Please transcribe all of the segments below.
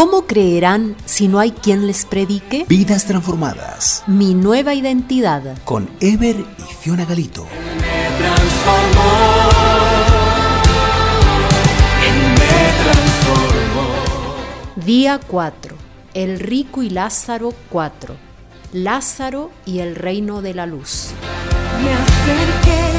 ¿Cómo creerán si no hay quien les predique? Vidas transformadas. Mi nueva identidad. Con Ever y Fiona Galito. Día 4. El rico y Lázaro 4. Lázaro y el reino de la luz. Me acerqué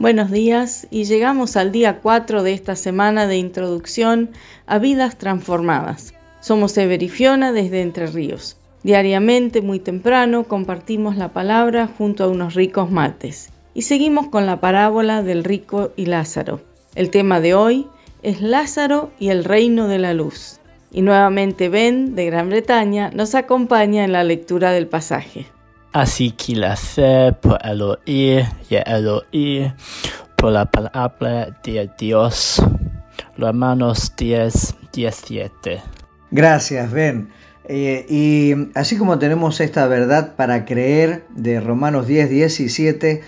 Buenos días y llegamos al día 4 de esta semana de introducción a vidas transformadas. Somos Ever y Fiona desde Entre Ríos. Diariamente, muy temprano, compartimos la palabra junto a unos ricos mates. Y seguimos con la parábola del rico y Lázaro. El tema de hoy es Lázaro y el reino de la luz. Y nuevamente Ben, de Gran Bretaña, nos acompaña en la lectura del pasaje. Así que la fe por el oír y el oír por la palabra de Dios. Romanos 10, 17. Gracias, Ben. Eh, y así como tenemos esta verdad para creer de Romanos 10, 17,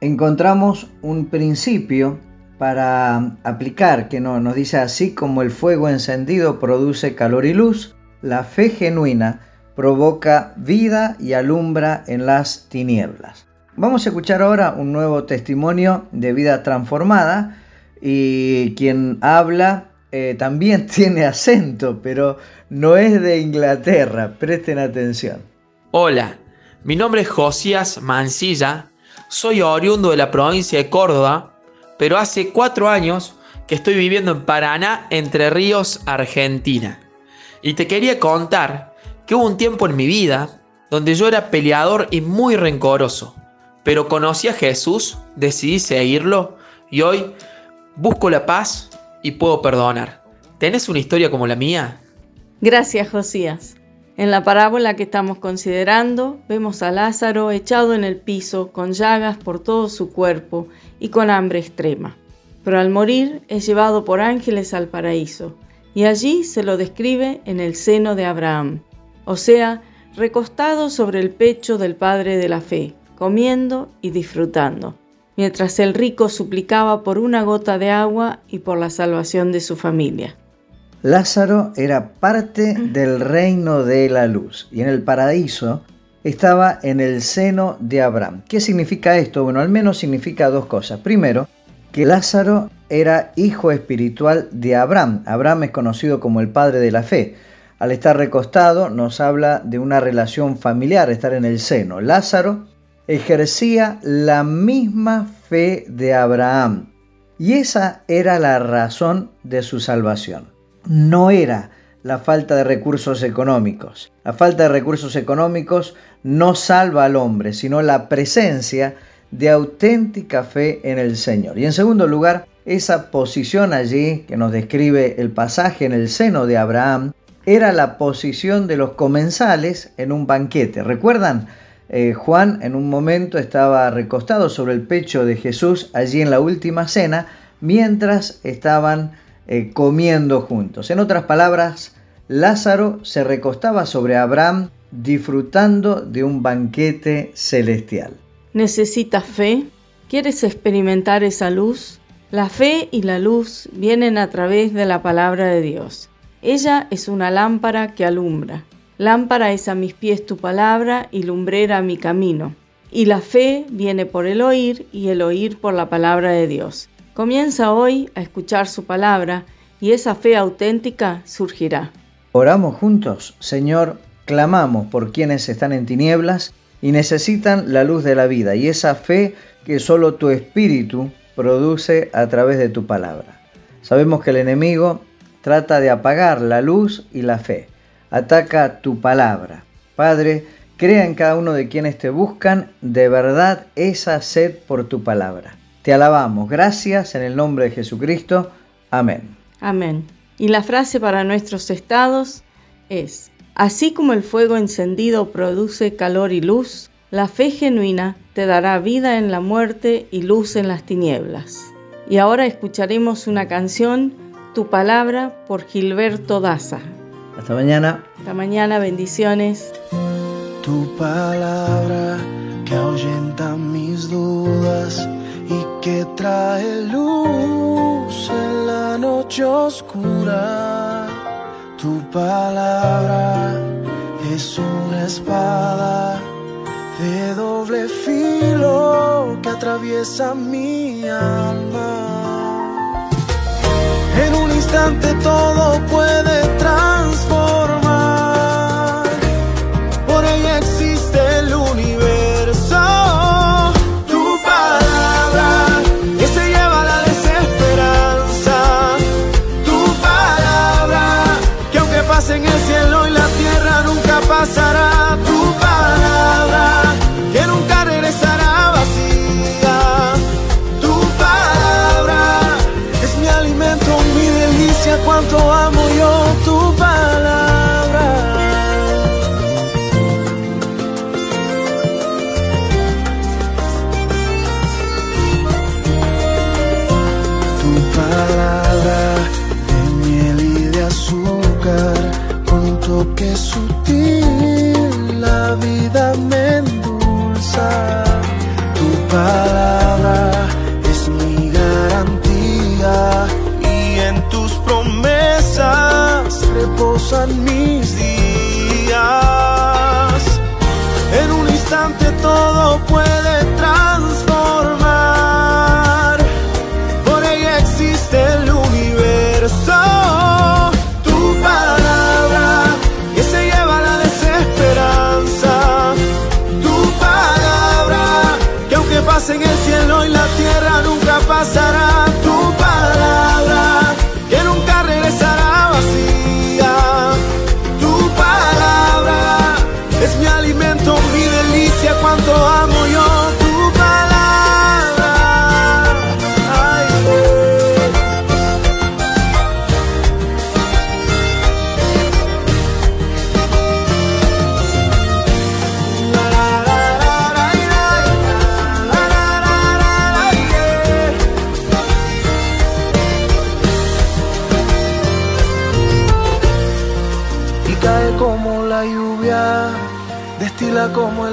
encontramos un principio para aplicar que no, nos dice así como el fuego encendido produce calor y luz, la fe genuina provoca vida y alumbra en las tinieblas. Vamos a escuchar ahora un nuevo testimonio de vida transformada y quien habla eh, también tiene acento, pero no es de Inglaterra. Presten atención. Hola, mi nombre es Josías Mancilla, soy oriundo de la provincia de Córdoba, pero hace cuatro años que estoy viviendo en Paraná, Entre Ríos, Argentina. Y te quería contar que hubo un tiempo en mi vida donde yo era peleador y muy rencoroso, pero conocí a Jesús, decidí seguirlo y hoy busco la paz y puedo perdonar. ¿Tenés una historia como la mía? Gracias, Josías. En la parábola que estamos considerando, vemos a Lázaro echado en el piso, con llagas por todo su cuerpo y con hambre extrema. Pero al morir es llevado por ángeles al paraíso, y allí se lo describe en el seno de Abraham, o sea, recostado sobre el pecho del Padre de la Fe, comiendo y disfrutando, mientras el rico suplicaba por una gota de agua y por la salvación de su familia. Lázaro era parte del reino de la luz y en el paraíso estaba en el seno de Abraham. ¿Qué significa esto? Bueno, al menos significa dos cosas. Primero, que Lázaro era hijo espiritual de Abraham. Abraham es conocido como el padre de la fe. Al estar recostado nos habla de una relación familiar, estar en el seno. Lázaro ejercía la misma fe de Abraham y esa era la razón de su salvación no era la falta de recursos económicos. La falta de recursos económicos no salva al hombre, sino la presencia de auténtica fe en el Señor. Y en segundo lugar, esa posición allí que nos describe el pasaje en el seno de Abraham, era la posición de los comensales en un banquete. ¿Recuerdan? Eh, Juan en un momento estaba recostado sobre el pecho de Jesús allí en la última cena, mientras estaban eh, comiendo juntos. En otras palabras, Lázaro se recostaba sobre Abraham disfrutando de un banquete celestial. ¿Necesitas fe? ¿Quieres experimentar esa luz? La fe y la luz vienen a través de la palabra de Dios. Ella es una lámpara que alumbra. Lámpara es a mis pies tu palabra y lumbrera mi camino. Y la fe viene por el oír y el oír por la palabra de Dios. Comienza hoy a escuchar su palabra y esa fe auténtica surgirá. Oramos juntos, Señor, clamamos por quienes están en tinieblas y necesitan la luz de la vida y esa fe que solo tu espíritu produce a través de tu palabra. Sabemos que el enemigo trata de apagar la luz y la fe. Ataca tu palabra. Padre, crea en cada uno de quienes te buscan de verdad esa sed por tu palabra. Te alabamos. Gracias en el nombre de Jesucristo. Amén. Amén. Y la frase para nuestros estados es, así como el fuego encendido produce calor y luz, la fe genuina te dará vida en la muerte y luz en las tinieblas. Y ahora escucharemos una canción, tu palabra por Gilberto Daza. Hasta mañana. Hasta mañana, bendiciones. Tu palabra que ahuyenta mis dudas y que trae luz en la noche oscura. Tu palabra es una espada de doble filo que atraviesa mi alma instante todo puede transformar. 봐. alimento, mi delicia, cuánto amo yo.